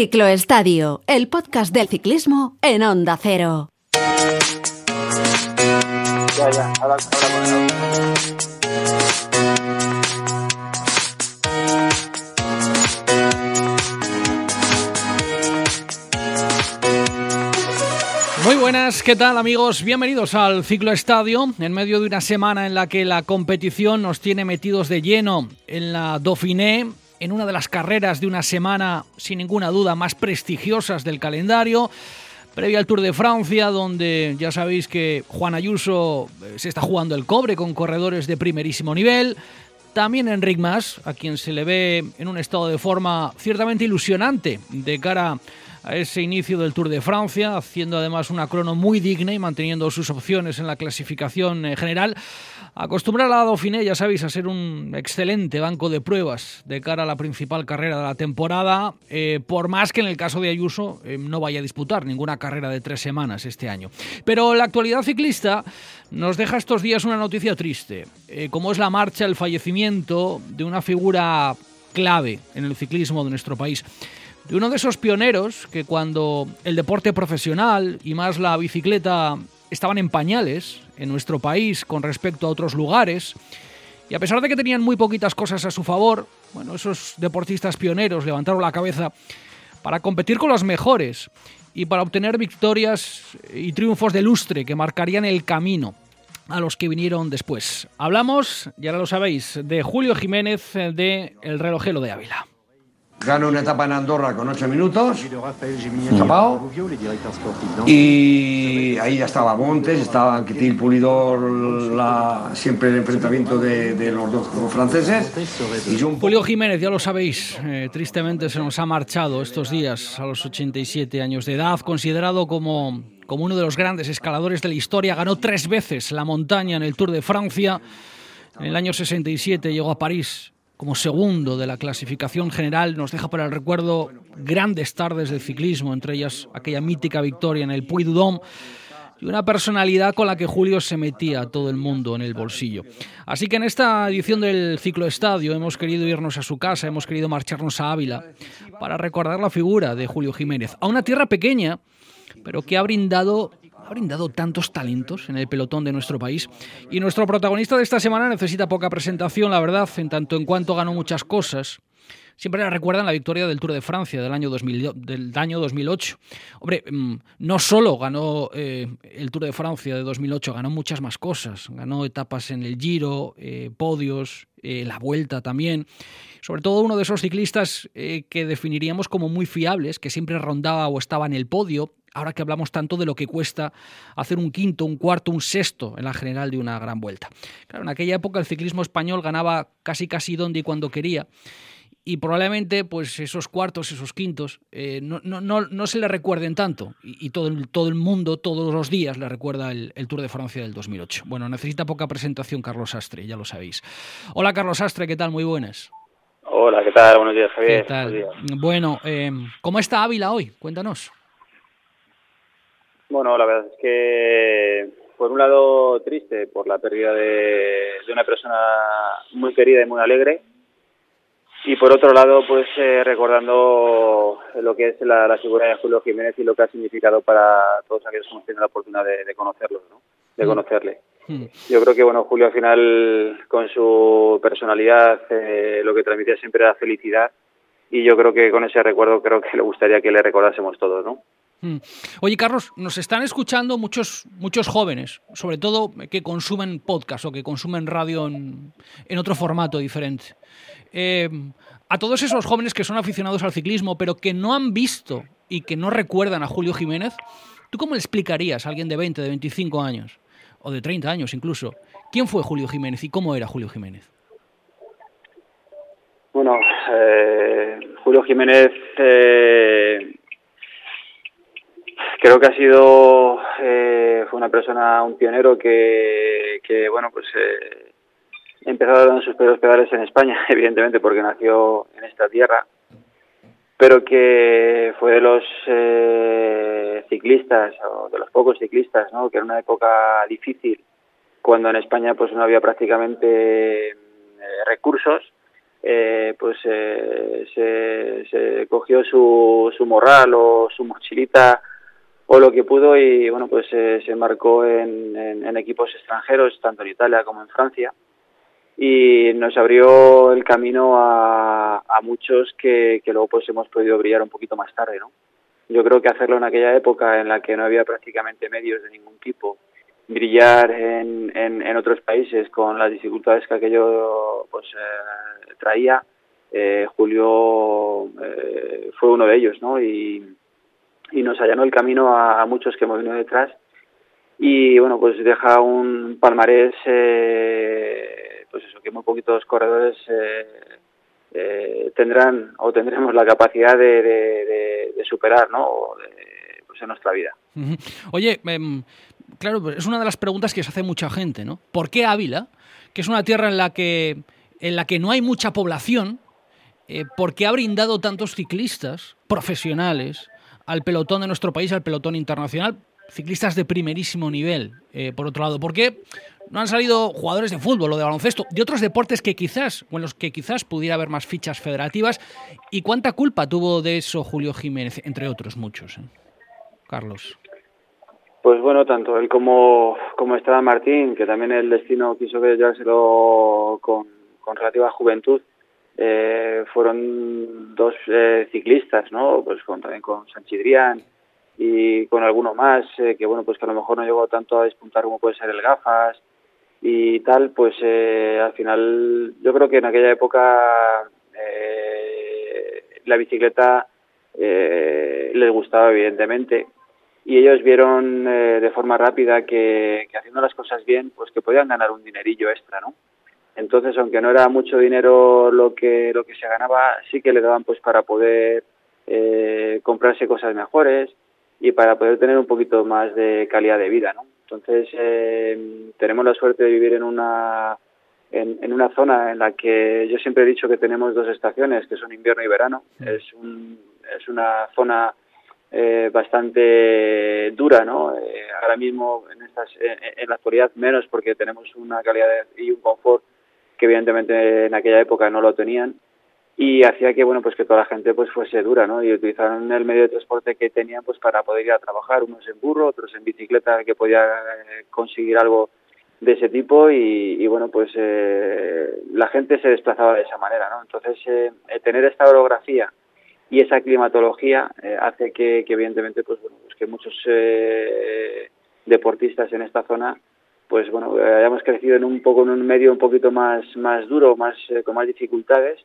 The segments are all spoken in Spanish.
Cicloestadio, el podcast del ciclismo en Onda Cero. Ya, ya, ahora, ahora Muy buenas, ¿qué tal amigos? Bienvenidos al Ciclo Estadio, en medio de una semana en la que la competición nos tiene metidos de lleno en la Dauphiné, en una de las carreras de una semana sin ninguna duda más prestigiosas del calendario, previa al Tour de Francia, donde ya sabéis que Juan Ayuso eh, se está jugando el cobre con corredores de primerísimo nivel. También Enric Mas, a quien se le ve en un estado de forma ciertamente ilusionante de cara a ese inicio del Tour de Francia, haciendo además una crono muy digna y manteniendo sus opciones en la clasificación eh, general. Acostumbrar a la Dauphiné, ya sabéis, a ser un excelente banco de pruebas de cara a la principal carrera de la temporada, eh, por más que en el caso de Ayuso eh, no vaya a disputar ninguna carrera de tres semanas este año. Pero la actualidad ciclista nos deja estos días una noticia triste, como es la marcha, el fallecimiento de una figura clave en el ciclismo de nuestro país de uno de esos pioneros que cuando el deporte profesional y más la bicicleta estaban en pañales en nuestro país con respecto a otros lugares, y a pesar de que tenían muy poquitas cosas a su favor, bueno, esos deportistas pioneros levantaron la cabeza para competir con los mejores y para obtener victorias y triunfos de lustre que marcarían el camino a los que vinieron después. Hablamos, ya lo sabéis, de Julio Jiménez de El Relojelo de Ávila. Ganó una etapa en Andorra con 8 minutos, tapado. Y ahí ya estaba Montes, estaba Quitil Pulidor, la, siempre el enfrentamiento de, los dos franceses. Y Julio Jiménez, ya lo sabéis, eh, tristemente se nos ha marchado estos días a los 87 años de edad, considerado como, como uno de los grandes escaladores de la historia. Ganó tres veces la montaña en el Tour de Francia. En el año 67 llegó a París como segundo de la clasificación general, nos deja para el recuerdo grandes tardes del ciclismo, entre ellas aquella mítica victoria en el Puy du Dôme y una personalidad con la que Julio se metía a todo el mundo en el bolsillo. Así que en esta edición del Ciclo Estadio hemos querido irnos a su casa, hemos querido marcharnos a Ávila para recordar la figura de Julio Jiménez, a una tierra pequeña, pero que ha brindado ha brindado tantos talentos en el pelotón de nuestro país. Y nuestro protagonista de esta semana necesita poca presentación, la verdad, en tanto en cuanto ganó muchas cosas. Siempre recuerdan la victoria del Tour de Francia del año, 2000, del año 2008. Hombre, mm, no solo ganó eh, el Tour de Francia de 2008, ganó muchas más cosas. Ganó etapas en el Giro, eh, podios, eh, la Vuelta también. Sobre todo uno de esos ciclistas que definiríamos como muy fiables, que siempre rondaba o estaba en el podio ahora que hablamos tanto de lo que cuesta hacer un quinto, un cuarto, un sexto en la general de una gran vuelta. Claro, en aquella época el ciclismo español ganaba casi casi donde y cuando quería. Y probablemente pues esos cuartos, esos quintos, eh, no, no, no, se le recuerden tanto. Y, todo, el, todo el mundo, todos los días, le recuerda el, Tour de Francia del 2008. Bueno, necesita poca presentación Carlos Astre, ya lo sabéis. Hola Carlos Astre, ¿qué tal? Muy buenas. Hola, ¿qué tal? Buenos días, Javier. ¿Qué tal? Bueno, eh, ¿cómo está Ávila hoy? Cuéntanos. Bueno, la verdad es que por un lado triste por la pérdida de, una persona muy querida y muy alegre y por otro lado pues eh, recordando lo que es la, figura de Julio Jiménez y lo que ha significado para todos aquellos que hemos tenido la oportunidad de, conocerlo, ¿no? de mm. conocerle. Mm. Yo creo que bueno Julio al final con su personalidad eh, lo que transmitía siempre era felicidad y yo creo que con ese recuerdo creo que le gustaría que le recordásemos todos, ¿no? Mm. Oye, Carlos, nos están escuchando muchos, muchos jóvenes, sobre todo que consumen podcast o que consumen radio en, otro formato diferente. Eh, a todos esos jóvenes que son aficionados al ciclismo, pero que no han visto y que no recuerdan a Julio Jiménez, ¿tú cómo le explicarías a alguien de 20, de 25 años, o de 30 años incluso, quién fue Julio Jiménez y cómo era Julio Jiménez? Bueno, eh, Julio Jiménez eh, creo que ha sido eh, fue una persona un pionero que, bueno pues eh, empezó dando sus primeros pedales en España evidentemente porque nació en esta tierra pero que fue de los eh, ciclistas o de los pocos ciclistas ¿no? que era una época difícil cuando en España pues no había prácticamente eh, recursos eh, pues eh, se, se, cogió su, su morral o su mochilita o lo que pudo y bueno pues eh, se marcó en, equipos extranjeros tanto en Italia como en Francia. Y nos abrió el camino a, muchos que, luego pues hemos podido brillar un poquito más tarde no yo creo que hacerlo en aquella época en la que no había prácticamente medios de ningún tipo brillar en, en, en otros países con las dificultades que aquello pues eh, traía eh, Julio eh, fue uno de ellos no y y nos allanó el camino a, muchos que hemos venido detrás. Y bueno pues deja un palmarés eh, pues eso que muy poquitos corredores eh, eh, tendrán o tendremos la capacidad de, superar no de, pues en nuestra vida. Oye eh, claro es una de las preguntas que se hace mucha gente no por qué Ávila que es una tierra en la que en la que no hay mucha población eh, ¿por qué ha brindado tantos ciclistas profesionales al pelotón de nuestro país, al pelotón internacional, ciclistas de primerísimo nivel, eh, por otro lado. ¿Por qué no han salido jugadores de fútbol o de baloncesto, de otros deportes que quizás, o en los que quizás pudiera haber más fichas federativas? ¿Y cuánta culpa tuvo de eso Julio Jiménez, entre otros muchos? Eh? Carlos. Pues bueno, tanto él como, como Esteban Martín, que también el destino quiso que llevárselo con, con relativa juventud, eh, fueron dos eh, ciclistas, ¿no? Pues con, también con Sanchidrián y con alguno más, eh, que bueno, pues que a lo mejor no llegó tanto a despuntar como puede ser el Gafas y tal, pues eh, al final yo creo que en aquella época eh, la bicicleta les gustaba evidentemente y ellos vieron de forma rápida que, que haciendo las cosas bien, pues que podían ganar un dinerillo extra, ¿no? Entonces, aunque no era mucho dinero lo que lo que se ganaba, sí que le daban pues para poder eh, comprarse cosas mejores y para poder tener un poquito más de calidad de vida, ¿no? Entonces, eh, tenemos la suerte de vivir en una en, en, una zona en la que yo siempre he dicho que tenemos dos estaciones, que son invierno y verano. Es, un, es una zona eh, bastante dura, ¿no? Eh, ahora mismo en, estas, en, en, la actualidad menos porque tenemos una calidad de, y un confort que evidentemente en aquella época no lo tenían y hacía que bueno pues que toda la gente pues fuese dura no y utilizaron el medio de transporte que tenían pues para poder ir a trabajar unos en burro otros en bicicleta que podía eh, conseguir algo de ese tipo y, bueno pues eh, la gente se desplazaba de esa manera no entonces eh, tener esta orografía y esa climatología eh, hace que, evidentemente pues bueno pues que muchos eh, deportistas en esta zona pues bueno, eh, hayamos crecido en un poco en un medio un poquito más más duro, más eh, con más dificultades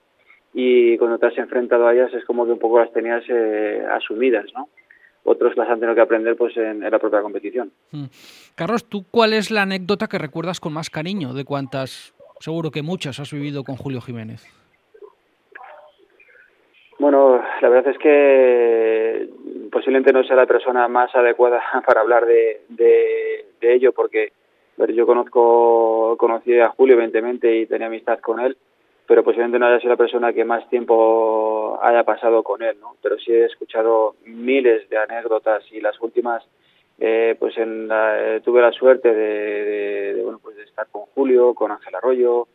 y cuando te has enfrentado a ellas es como que un poco las tenías eh, asumidas, ¿no? Otros las han tenido que aprender pues en, en la propia competición. Mm. Carlos, ¿tú cuál es la anécdota que recuerdas con más cariño de cuántas, seguro que muchas, has vivido con Julio Jiménez? Bueno, la verdad es que posiblemente no sea la persona más adecuada para hablar de, de, de ello porque pero yo conozco, conocí a Julio evidentemente y tenía amistad con él, pero posiblemente no haya sido la persona que más tiempo haya pasado con él, ¿no? Pero sí he escuchado miles de anécdotas y las últimas, eh, pues en la, eh, tuve la suerte de, de, bueno, pues de estar con Julio, con Ángel Arroyo,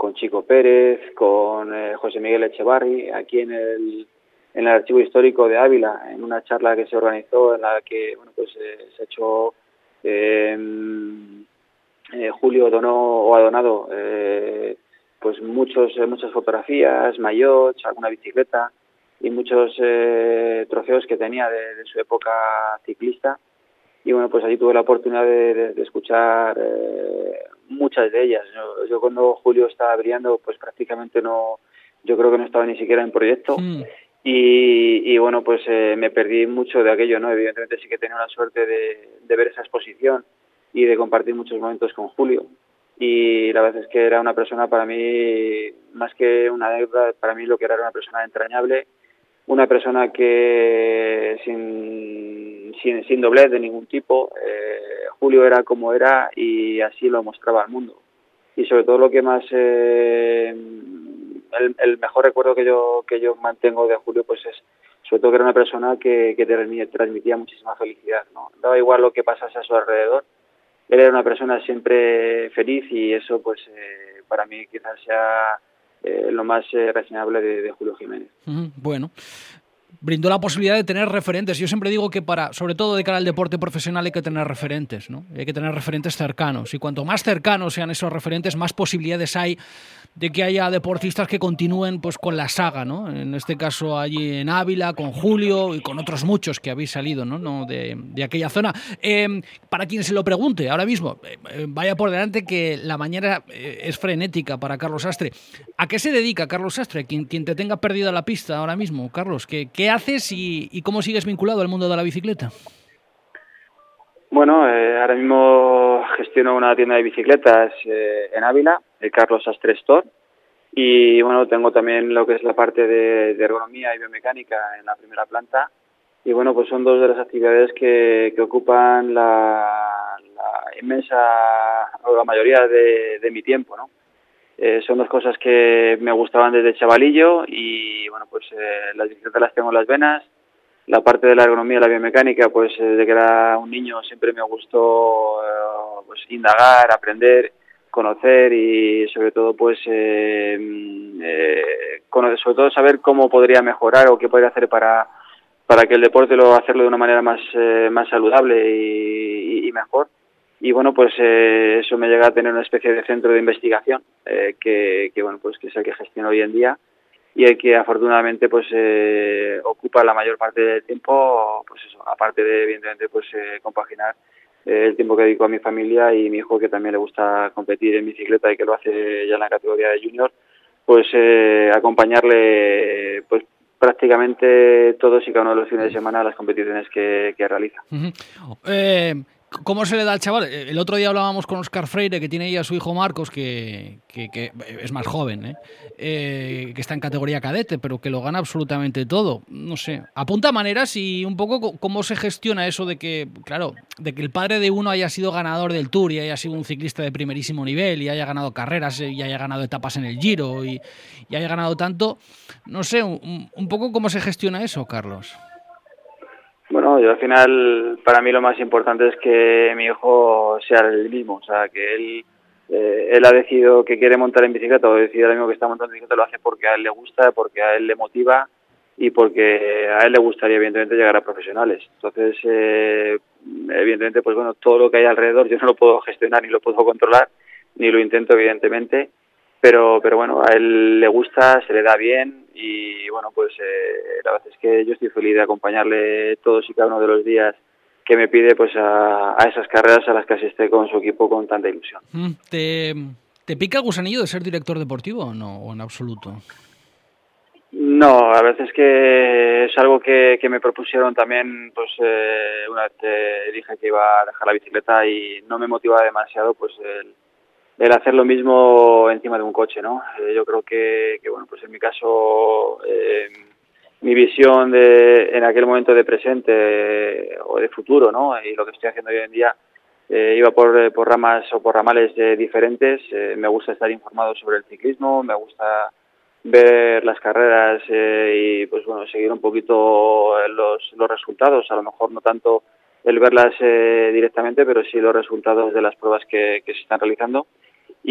con Chico Pérez, con eh, José Miguel Echevarri, aquí en el, en el Archivo Histórico de Ávila, en una charla que se organizó en la que, bueno, pues eh, se ha hecho eh, eh, Julio donó o ha donado eh, pues muchos eh, muchas fotografías, maillots, alguna bicicleta y muchos eh, trofeos que tenía de, de, su época ciclista. Y bueno pues allí tuve la oportunidad de, de, de escuchar eh, muchas de ellas. Yo, yo, cuando Julio estaba brillando pues prácticamente no yo creo que no estaba ni siquiera en proyecto. Mm. y, y bueno pues eh, me perdí mucho de aquello no evidentemente sí que tenía la suerte de, de ver esa exposición y de compartir muchos momentos con Julio. Y la verdad es que era una persona para mí, más que una deuda, para mí lo que era, era una persona entrañable, una persona que sin, sin, doblez de ningún tipo, eh, Julio era como era y así lo mostraba al mundo. Y sobre todo lo que más, eh, el, el mejor recuerdo que yo, que yo mantengo de Julio pues es sobre todo que era una persona que, que transmitía muchísima felicidad. ¿no? Daba igual lo que pasase a su alrededor, él era una persona siempre feliz y eso pues eh, para mí quizás sea lo más reseñable de, Julio Jiménez. Bueno, brindó la posibilidad de tener referentes. Yo siempre digo que para, sobre todo de cara al deporte profesional, hay que tener referentes, ¿no? Hay que tener referentes cercanos. Y cuanto más cercanos sean esos referentes, más posibilidades hay de que haya deportistas que continúen pues con la saga, ¿no? En este caso allí en Ávila, con Julio y con otros muchos que habéis salido, ¿no? de, aquella zona. Em, para quien se lo pregunte ahora mismo, eh, eh, vaya por delante que la mañana eh, es frenética para Carlos Astre. ¿A qué se dedica Carlos Astre? Quien te tenga perdida la pista ahora mismo, Carlos, ¿qué, qué haces y, cómo sigues vinculado al mundo de la bicicleta? Bueno, ahora mismo gestiono una tienda de bicicletas en Ávila el Carlos Astre Store. Y bueno, tengo también lo que es la parte de, ergonomía y biomecánica en la primera planta. Y bueno, pues son dos de las actividades que, que ocupan la, la, inmensa, o la mayoría de, de mi tiempo, ¿no? Eh, son dos cosas que me gustaban desde chavalillo y bueno, pues eh, las bicicletas las tengo en las venas. La parte de la ergonomía la biomecánica, pues desde que era un niño siempre me gustó eh, pues indagar, aprender conocer y sobre todo pues eh, eh sobre todo saber cómo podría mejorar o qué podría hacer para para que el deporte lo hacerlo de una manera más eh, más saludable y, mejor y bueno pues eh, eso me llega a tener una especie de centro de investigación que, que bueno pues que es el que gestiono hoy en día y el que afortunadamente pues ocupa la mayor parte del tiempo pues eso aparte de evidentemente pues compaginar eh, el tiempo que dedico a mi familia y mi hijo que también le gusta competir en bicicleta y que lo hace ya en la categoría de junior, pues eh, acompañarle pues prácticamente todos y cada uno de los fines de semana a las competiciones que, realiza. ¿Cómo se le da al chaval? El otro día hablábamos con Oscar Freire, que tiene ahí a su hijo Marcos, que, es más joven, ¿eh? ¿eh? que está en categoría cadete, pero que lo gana absolutamente todo. No sé, apunta maneras y un poco cómo se gestiona eso de que, claro, de que el padre de uno haya sido ganador del Tour y haya sido un ciclista de primerísimo nivel y haya ganado carreras y haya ganado etapas en el Giro y, haya ganado tanto. No sé, un poco cómo se gestiona eso, Carlos. Bueno, yo al final, para mí lo más importante es que mi hijo sea el mismo, o sea, que él, eh, él ha decidido que quiere montar en bicicleta o decide ahora mismo que está montando en bicicleta, lo hace porque a él le gusta, porque a él le motiva y porque a él le gustaría evidentemente llegar a profesionales. Entonces, eh, evidentemente, pues bueno, todo lo que hay alrededor yo no lo puedo gestionar ni lo puedo controlar, ni lo intento evidentemente, pero, pero bueno, a él le gusta, se le da bien y bueno, pues eh, la verdad es que yo estoy feliz de acompañarle todos y cada uno de los días que me pide pues a, esas carreras a las que asiste con su equipo con tanta ilusión. Mm, ¿Te, te pica el gusanillo de ser director deportivo o no, o en absoluto? No, a veces que es algo que, que me propusieron también, pues eh, una vez te dije que iba a dejar la bicicleta y no me motivaba demasiado, pues el, el hacer lo mismo encima de un coche, ¿no? Eh, yo creo que, bueno, pues en mi caso, eh, mi visión de, en aquel momento de presente o de futuro, ¿no? Y lo que estoy haciendo hoy en día, eh, iba por, por ramas o por ramales diferentes. me gusta estar informado sobre el ciclismo, me gusta ver las carreras y, pues bueno, seguir un poquito los, los resultados, a lo mejor no tanto el verlas directamente, pero sí los resultados de las pruebas que, que se están realizando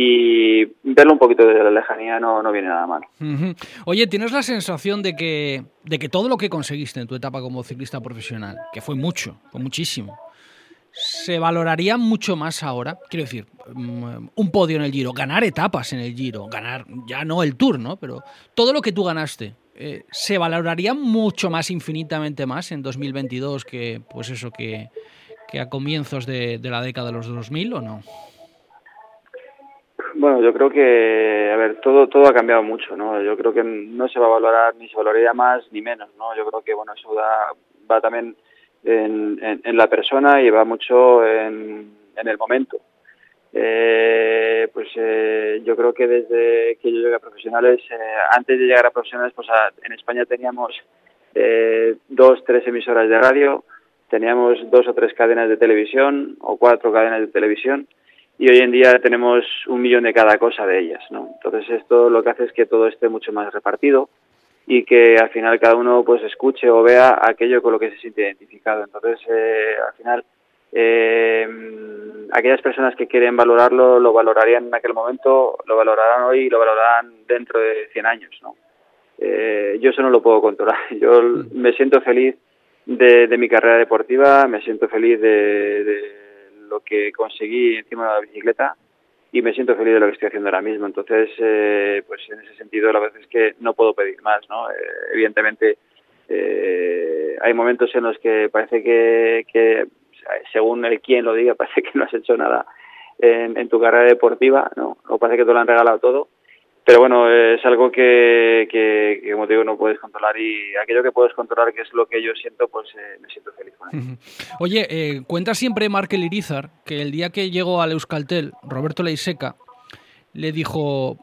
y verlo un poquito desde la lejanía no, no viene nada mal. Oye, ¿tienes la sensación de que, de que todo lo que conseguiste en tu etapa como ciclista profesional, que fue mucho, fue muchísimo, se valoraría mucho más ahora? Quiero decir, mm, un podio en el Giro, ganar etapas en el Giro, ganar ya no el Tour, ¿no? Pero todo lo que tú ganaste, eh, ¿se valoraría mucho más, infinitamente más en 2022 que, pues eso, que, que a comienzos de, de la década de los 2000 o no? Bueno, yo creo que, a ver, todo todo ha cambiado mucho, ¿no? Yo creo que no se va a valorar ni se valoraría más ni menos, ¿no? Yo creo que, bueno, eso da, va también en, en, la persona y va mucho en, en el momento. Eh, pues eh, yo creo que desde que yo llegué a profesionales, eh, antes de llegar a profesionales, pues en España teníamos eh, dos, tres emisoras de radio, teníamos dos o tres cadenas de televisión o cuatro cadenas de televisión y hoy en día tenemos un millón de cada cosa de ellas, ¿no? Entonces esto lo que hace es que todo esté mucho más repartido y que al final cada uno pues escuche o vea aquello con lo que se siente identificado. Entonces eh, al final Eh, aquellas personas que quieren valorarlo lo valorarían en aquel momento, lo valorarán hoy y lo valorarán dentro de 100 años, ¿no? Eh, yo eso no lo puedo controlar. Yo mm. me siento feliz de, de mi carrera deportiva, me siento feliz de, de, lo que conseguí encima de la bicicleta y me siento feliz de lo que estoy haciendo ahora mismo. Entonces, eh, pues en ese sentido, la verdad es que no puedo pedir más, ¿no? Eh, evidentemente, eh, hay momentos en los que parece que, según el quien lo diga, parece que no has hecho nada en, en tu carrera deportiva, ¿no? O parece que te lo han regalado todo pero bueno, es algo que, como te digo, no puedes controlar y aquello que puedes controlar, que es lo que yo siento, pues eh, me siento feliz con él. Oye, eh, cuenta siempre Markel Irizar que el día que llegó al Euskaltel, Roberto Leiseca le dijo,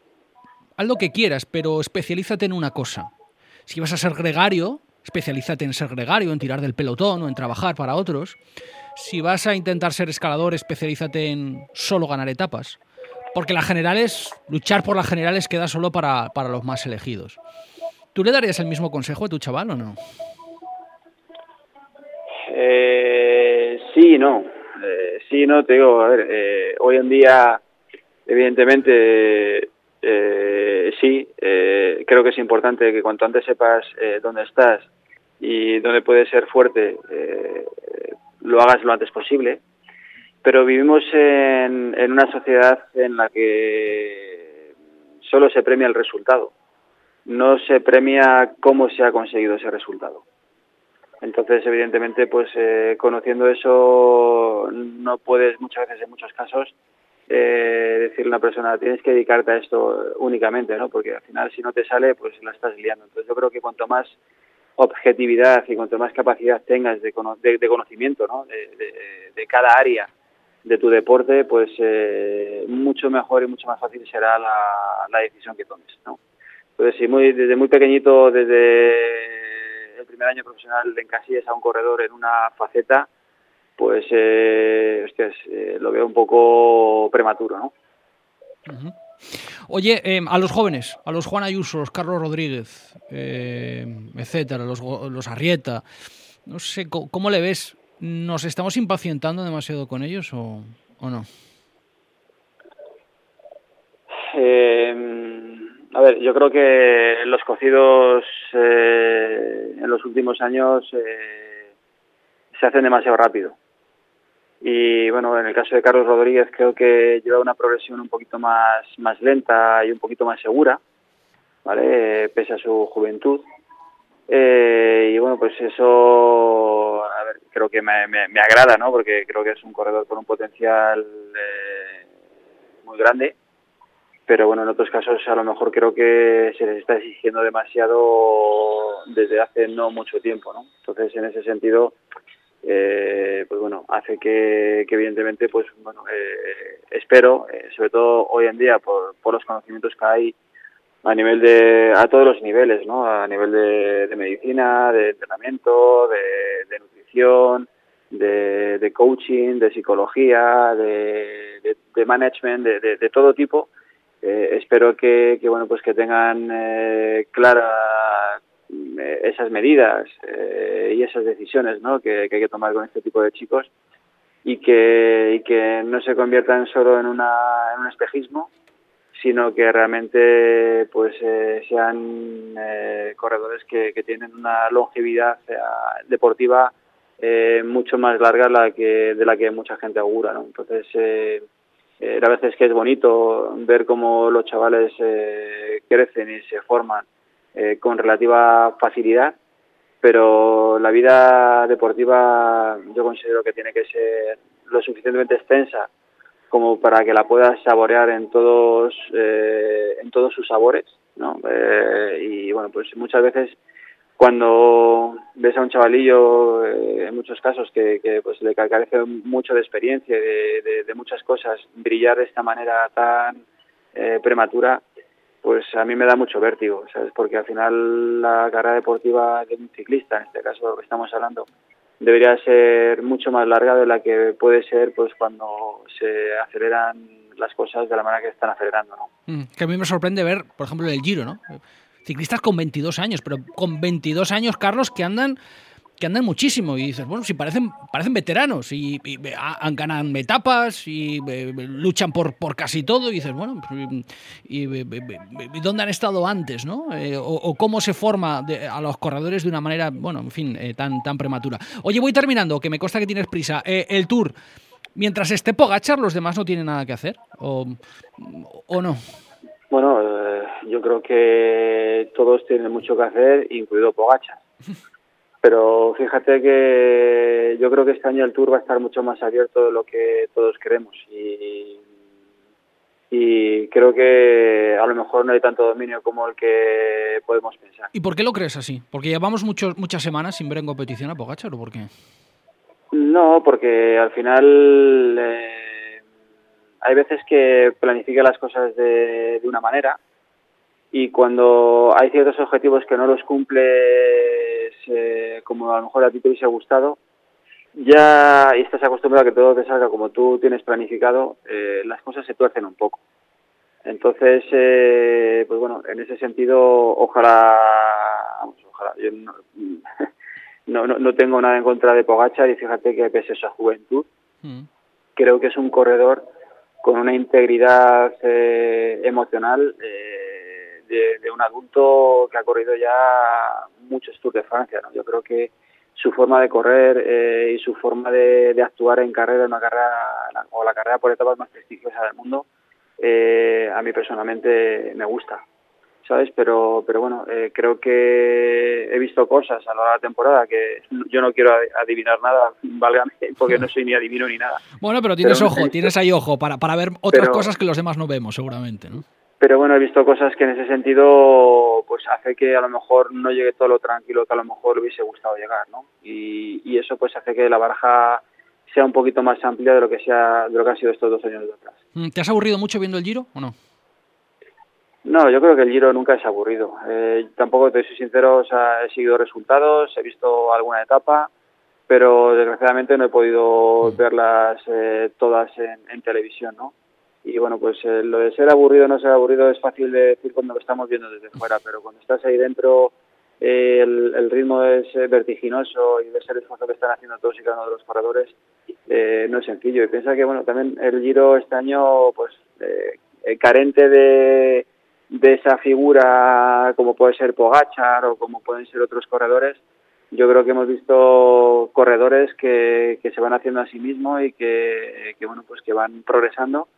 haz lo que quieras, pero especialízate en una cosa. Si vas a ser gregario, especialízate en ser gregario, en tirar del pelotón o en trabajar para otros. Si vas a intentar ser escalador, especialízate en solo ganar etapas porque las generales, luchar por las generales queda solo para, para los más elegidos. ¿Tú le darías el mismo consejo a tu chaval o no? Eh, sí, no. Eh, sí, no, te digo, a ver, eh, hoy en día, evidentemente, eh, sí, eh, creo que es importante que cuanto antes sepas eh, dónde estás y dónde puedes ser fuerte, eh, lo hagas lo antes posible pero vivimos en, en, una sociedad en la que solo se premia el resultado, no se premia cómo se ha conseguido ese resultado. Entonces, evidentemente, pues eh, conociendo eso, no puedes muchas veces, en muchos casos, eh, decirle a una persona, tienes que dedicarte a esto únicamente, ¿no? Porque al final, si no te sale, pues la estás liando. Entonces, yo creo que cuanto más objetividad y cuanto más capacidad tengas de, de, de conocimiento, ¿no? De, de cada área de tu deporte, pues eh, mucho mejor y mucho más fácil será la, decisión que tomes, ¿no? Entonces, si muy, desde muy pequeñito, desde el primer año profesional, en encasillas a un corredor en una faceta, pues, eh, hostias, eh, lo veo un poco prematuro, ¿no? Oye, eh, a los jóvenes, a los Juan Ayuso, los Carlos Rodríguez, eh, etcétera, los, los Arrieta, no sé, ¿cómo, ¿cómo le ves ¿Nos estamos impacientando demasiado con ellos o, o no? Eh, a ver, yo creo que los cocidos eh, en los últimos años eh, se hacen demasiado rápido. Y bueno, en el caso de Carlos Rodríguez creo que lleva una progresión un poquito más, más lenta y un poquito más segura, ¿vale? Pese a su juventud. Eh, y bueno, pues eso creo que me, me, me, agrada, ¿no? Porque creo que es un corredor con un potencial eh, muy grande. Pero bueno, en otros casos a lo mejor creo que se les está exigiendo demasiado desde hace no mucho tiempo, ¿no? Entonces, en ese sentido, eh, pues bueno, hace que, que evidentemente, pues bueno, eh, espero, eh, sobre todo hoy en día, por, por los conocimientos que hay, a nivel de a todos los niveles no a nivel de, de medicina de entrenamiento de, de nutrición de, coaching de psicología de, management de, todo tipo eh, espero que, bueno pues que tengan eh, eh, esas medidas eh, y esas decisiones ¿no? que, hay que tomar con este tipo de chicos y que, y que no se conviertan solo en, una, en un espejismo sino que realmente pues eh, sean eh, corredores que, que, tienen una longevidad deportiva eh, mucho más larga la que, de la que mucha gente augura. ¿no? Entonces, eh, eh, la verdad es que es bonito ver cómo los chavales eh, crecen y se forman eh, con relativa facilidad, pero la vida deportiva yo considero que tiene que ser lo suficientemente extensa como para que la puedas saborear en todos eh, en todos sus sabores no y bueno pues muchas veces cuando ves a un chavalillo eh, en muchos casos que, que pues le carece mucho de experiencia de, de, de muchas cosas brillar de esta manera tan eh, prematura pues a mí me da mucho vértigo sabes porque al final la carrera deportiva de un ciclista en este caso lo que estamos hablando debería ser mucho más larga de la que puede ser pues cuando se aceleran las cosas de la manera que están acelerando, ¿no? Mm, que a mí me sorprende ver, por ejemplo, el Giro, ¿no? Ciclistas con 22 años, pero con 22 años, Carlos, que andan que andan muchísimo y dices, bueno, si parecen, parecen veteranos y, han ganan etapas y luchan por, por casi todo y dices, bueno, y, dónde han estado antes, ¿no? Eh, o, cómo se forma a los corredores de una manera, bueno, en fin, eh, tan, tan prematura. Oye, voy terminando, que me consta que tienes prisa. Eh, el Tour, mientras esté Pogachar, los demás no tienen nada que hacer, o, o no. Bueno, yo creo que todos tienen mucho que hacer, incluido Pogachar. pero fíjate que yo creo que este año el Tour va a estar mucho más abierto de lo que todos queremos y, creo que a lo mejor no hay tanto dominio como el que podemos pensar. ¿Y por qué lo crees así? ¿Porque llevamos muchos, muchas semanas sin ver en competición a Pogacar o por qué? No, porque al final eh, hay veces que planifica las cosas de, de una manera y cuando hay ciertos objetivos que no los cumple eh, como a lo mejor a ti te hubiese gustado, ya estás acostumbrado a que todo te salga como tú tienes planificado, eh, las cosas se tuercen un poco. Entonces, eh, pues bueno, en ese sentido, ojalá, vamos, ojalá, yo no, no, no, tengo nada en contra de Pogachar y fíjate que pese a su juventud, mm. creo que es un corredor con una integridad emocional eh, de, un adulto que ha corrido ya muchos Tours de Francia. ¿no? Yo creo que su forma de correr eh, y su forma de, actuar en carrera, una carrera o la carrera por etapas más prestigiosa del mundo, eh, a mí personalmente me gusta. ¿sabes? Pero, pero bueno, eh, creo que he visto cosas a lo largo de la temporada que yo no quiero adivinar nada, válgame, porque no soy ni adivino ni nada. Bueno, pero tienes ojo, tienes ahí ojo para, para ver otras cosas que los demás no vemos, seguramente, ¿no? Pero bueno, he visto cosas que en ese sentido pues hace que a lo mejor no llegue todo lo tranquilo que a lo mejor hubiese gustado llegar, ¿no? Y, y eso pues hace que la baraja sea un poquito más amplia de lo que sea de lo que ha sido estos dos años de atrás. Mm, ¿Te has aburrido mucho viendo el Giro o no? No, yo creo que el Giro nunca es aburrido. Eh, tampoco te soy sincero, o sea, he seguido resultados, he visto alguna etapa, pero desgraciadamente no he podido mm. verlas eh, todas en, en televisión, ¿no? Y bueno, pues eh, lo de ser aburrido o no ser aburrido es fácil de decir cuando lo estamos viendo desde fuera, pero cuando estás ahí dentro eh, el, ritmo es eh, vertiginoso y ves el esfuerzo que están haciendo todos y cada uno de los corredores, no es sencillo. Y piensa que bueno, también el Giro este año, pues carente de, de esa figura como puede ser Pogachar o como pueden ser otros corredores, yo creo que hemos visto corredores que, que se van haciendo a sí mismos y que, que bueno pues que van progresando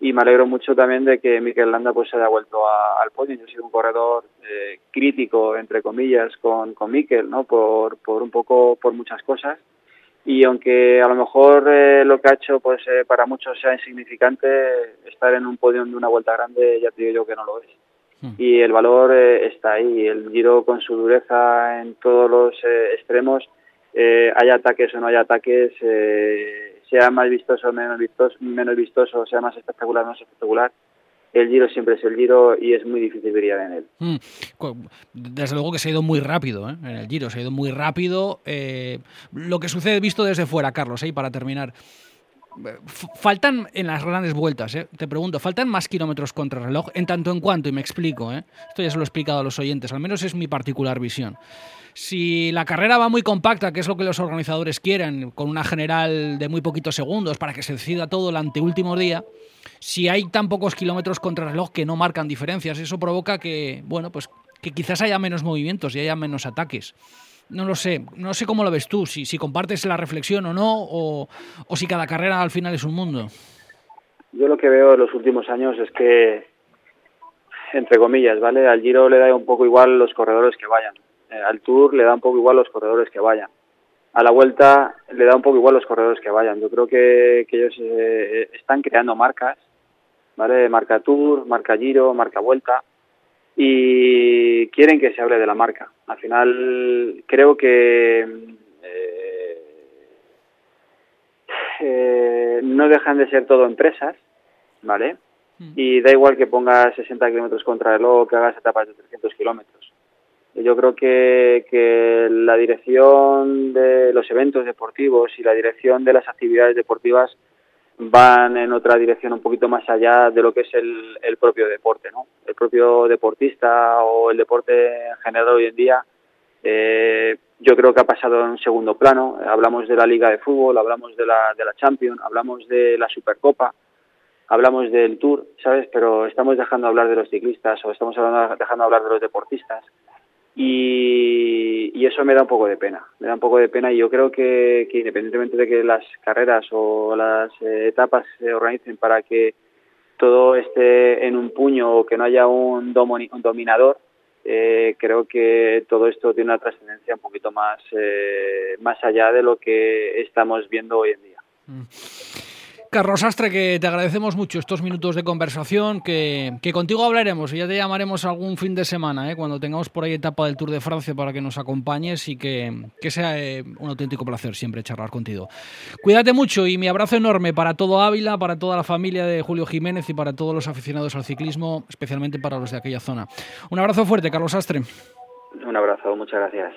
y me alegro mucho también de que Mikel Landa pues se haya vuelto al podio. Yo he sido un corredor eh, crítico, entre comillas, con, con Mikel, ¿no? Por, por un poco, por muchas cosas. Y aunque a lo mejor eh, lo que ha hecho pues eh, para muchos sea insignificante, estar en un podio de una vuelta grande ya te digo yo que no lo es. Hmm. Y el valor está ahí. El Giro con su dureza en todos los extremos, hay ataques o no hay ataques, sea más vistoso o menos vistoso, menos vistoso, sea más espectacular o menos espectacular, el Giro siempre es el Giro y es muy difícil brillar en él. Mm. Desde luego que se ha ido muy rápido ¿eh? en el Giro, se ha ido muy rápido. Eh, lo que sucede visto desde fuera, Carlos, ¿eh? para terminar. Faltan en las grandes vueltas, ¿eh? te pregunto, ¿faltan más kilómetros contra reloj? En tanto en cuanto, y me explico, ¿eh? esto ya se lo he explicado a los oyentes, al menos es mi particular visión. Si la carrera va muy compacta, que es lo que los organizadores quieren, con una general de muy poquitos segundos para que se decida todo el anteúltimo día, si hay tan pocos kilómetros contra reloj que no marcan diferencias, eso provoca que, bueno, pues que quizás haya menos movimientos y haya menos ataques. No lo sé, no sé cómo lo ves tú, si, compartes la reflexión o no, o, o si cada carrera al final es un mundo. Yo lo que veo en los últimos años es que, entre comillas, ¿vale? Al Giro le da un poco igual los corredores que vayan eh, al Tour le da un poco igual los corredores que vayan. A la vuelta le da un poco igual los corredores que vayan. Yo creo que, ellos eh, están creando marcas, ¿vale? Marca Tour, marca Giro, marca Vuelta, y quieren que se hable de la marca. Al final creo que eh, no dejan de ser todo empresas, ¿vale? Mm. Y da igual que pongas 60 kilómetros contra el o que hagas etapas de 300 kilómetros. Yo creo que, que la dirección de los eventos deportivos y la dirección de las actividades deportivas van en otra dirección un poquito más allá de lo que es el, el propio deporte, ¿no? El propio deportista o el deporte en general hoy en día eh, yo creo que ha pasado en segundo plano. Hablamos de la Liga de Fútbol, hablamos de la, de la Champions, hablamos de la Supercopa, hablamos del Tour, ¿sabes? Pero estamos dejando hablar de los ciclistas o estamos dejando hablar de los deportistas. Y, y, eso me da un poco de pena, me da un poco de pena y yo creo que, que independientemente de que las carreras o las eh, etapas se organicen para que todo esté en un puño o que no haya un, un dominador, eh, creo que todo esto tiene una trascendencia un poquito más, eh, más allá de lo que estamos viendo hoy en día. Mm. Carlos Astre, que te agradecemos mucho estos minutos de conversación, que, contigo hablaremos y ya te llamaremos algún fin de semana, ¿eh? cuando tengamos por ahí etapa del Tour de Francia para que nos acompañes y que, sea eh, un auténtico placer siempre charlar contigo. Cuídate mucho y mi abrazo enorme para todo Ávila, para toda la familia de Julio Jiménez y para todos los aficionados al ciclismo, especialmente para los de aquella zona. Un abrazo fuerte, Carlos Astre. Un abrazo, muchas gracias.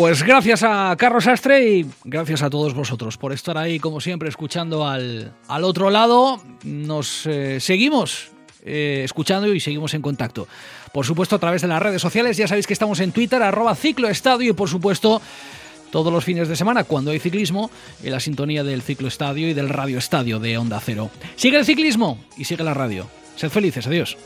Pues gracias a Carlos Astre y gracias a todos vosotros por estar ahí, como siempre, escuchando al, al otro lado. Nos eh, seguimos eh, escuchando y seguimos en contacto. Por supuesto, a través de las redes sociales, ya sabéis que estamos en Twitter, arroba cicloestadio y por supuesto todos los fines de semana, cuando hay ciclismo, en la sintonía del Ciclo Estadio y del Radio Estadio de Onda Cero. Sigue el ciclismo y sigue la radio. Sed felices, adiós.